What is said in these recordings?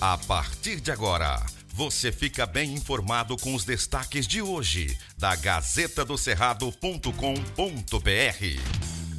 A partir de agora, você fica bem informado com os destaques de hoje da Gazeta do Cerrado.com.br.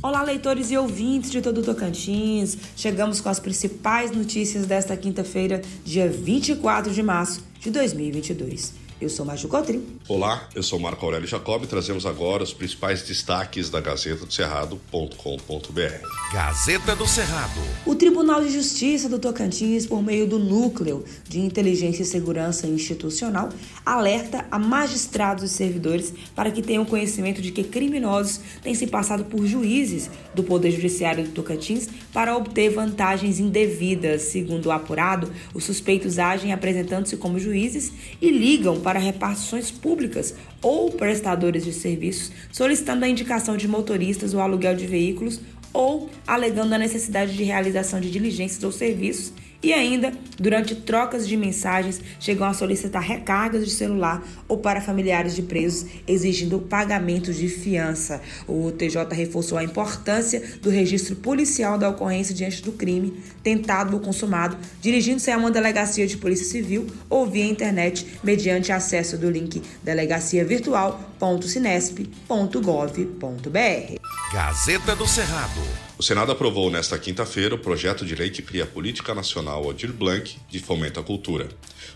Olá, leitores e ouvintes de todo o Tocantins. Chegamos com as principais notícias desta quinta-feira, dia 24 de março de 2022. Eu sou Márcio Cotrim. Olá, eu sou Marco Aurélio Jacob e trazemos agora os principais destaques da Gazeta do Cerrado.com.br. Gazeta do Cerrado. O Tribunal de Justiça do Tocantins, por meio do Núcleo de Inteligência e Segurança Institucional, alerta a magistrados e servidores para que tenham conhecimento de que criminosos têm se passado por juízes do Poder Judiciário do Tocantins para obter vantagens indevidas. Segundo o apurado, os suspeitos agem apresentando-se como juízes e ligam para repartições públicas ou prestadores de serviços, solicitando a indicação de motoristas ou aluguel de veículos ou alegando a necessidade de realização de diligências ou serviços e ainda, durante trocas de mensagens, chegam a solicitar recargas de celular ou para familiares de presos, exigindo pagamento de fiança. O TJ reforçou a importância do registro policial da ocorrência diante do crime, tentado ou consumado, dirigindo-se a uma delegacia de polícia civil ou via internet, mediante acesso do link delegaciavirtual.cinesp.gov.br. Gazeta do Cerrado. O Senado aprovou nesta quinta-feira o projeto de lei que cria a Política Nacional Aldir Blanc de Fomento à Cultura.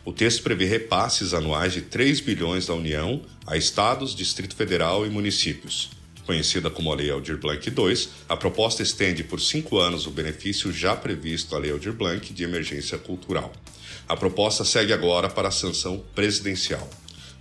O texto prevê repasses anuais de 3 bilhões da União a estados, Distrito Federal e municípios. Conhecida como a Lei Aldir Blanc II, a proposta estende por cinco anos o benefício já previsto à Lei Aldir Blanc de Emergência Cultural. A proposta segue agora para a sanção presidencial.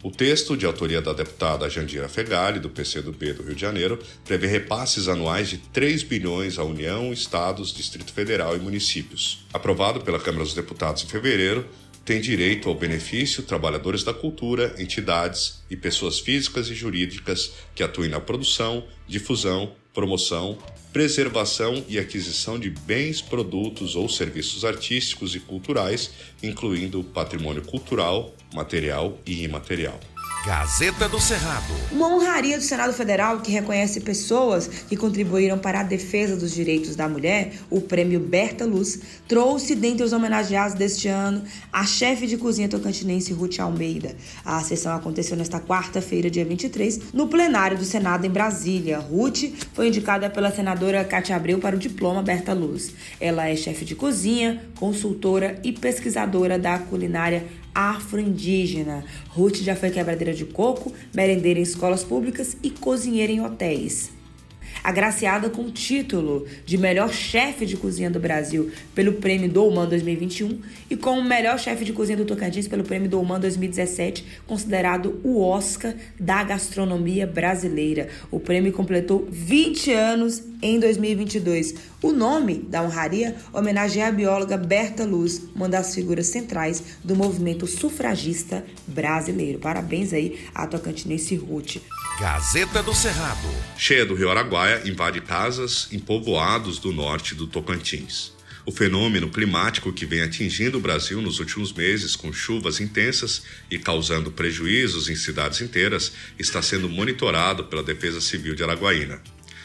O texto, de autoria da deputada Jandira Fegali, do PCdoB do Rio de Janeiro, prevê repasses anuais de 3 bilhões à União, Estados, Distrito Federal e municípios. Aprovado pela Câmara dos Deputados em fevereiro, tem direito ao benefício trabalhadores da cultura, entidades e pessoas físicas e jurídicas que atuem na produção, difusão, promoção, preservação e aquisição de bens, produtos ou serviços artísticos e culturais, incluindo patrimônio cultural, material e imaterial. Gazeta do Cerrado. Uma honraria do Senado Federal que reconhece pessoas que contribuíram para a defesa dos direitos da mulher, o prêmio Berta Luz, trouxe dentre os homenageados deste ano a chefe de cozinha tocantinense Ruth Almeida. A sessão aconteceu nesta quarta-feira, dia 23, no plenário do Senado em Brasília. Ruth foi indicada pela senadora Cátia Abreu para o diploma Berta Luz. Ela é chefe de cozinha, consultora e pesquisadora da culinária afro-indígena. Ruth já foi quebradeira de coco, merendeira em escolas públicas e cozinheira em hotéis agraciada com o título de melhor chefe de cozinha do Brasil pelo Prêmio Douman 2021 e como melhor chefe de cozinha do Tocantins pelo Prêmio Douman 2017, considerado o Oscar da gastronomia brasileira. O prêmio completou 20 anos em 2022. O nome da honraria homenageia a bióloga Berta Luz, uma das figuras centrais do movimento sufragista brasileiro. Parabéns aí à tocantinense Ruth. Gazeta do Cerrado. Cheia do Rio Araguaia invade casas em povoados do norte do Tocantins. O fenômeno climático que vem atingindo o Brasil nos últimos meses, com chuvas intensas e causando prejuízos em cidades inteiras, está sendo monitorado pela Defesa Civil de Araguaína.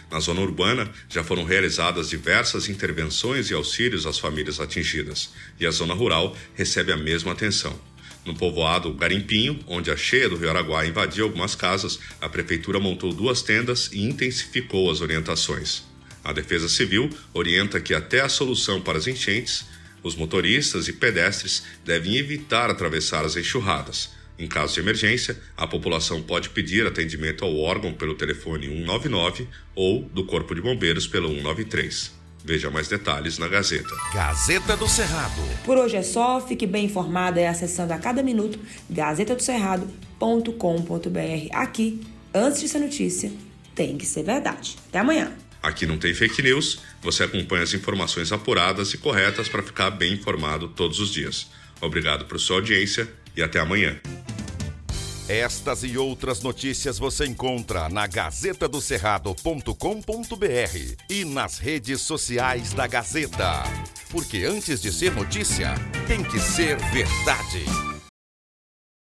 Na zona urbana, já foram realizadas diversas intervenções e auxílios às famílias atingidas, e a zona rural recebe a mesma atenção. No povoado Garimpinho, onde a cheia do Rio Araguaia invadiu algumas casas, a prefeitura montou duas tendas e intensificou as orientações. A Defesa Civil orienta que até a solução para as enchentes, os motoristas e pedestres devem evitar atravessar as enxurradas. Em caso de emergência, a população pode pedir atendimento ao órgão pelo telefone 199 ou do Corpo de Bombeiros pelo 193. Veja mais detalhes na Gazeta. Gazeta do Cerrado. Por hoje é só, fique bem informada e acessando a cada minuto gazetadocerrado.com.br. Aqui, antes de ser notícia, tem que ser verdade. Até amanhã. Aqui não tem fake news, você acompanha as informações apuradas e corretas para ficar bem informado todos os dias. Obrigado por sua audiência e até amanhã. Estas e outras notícias você encontra na gazetadocerrado.com.br e nas redes sociais da Gazeta. Porque antes de ser notícia, tem que ser verdade.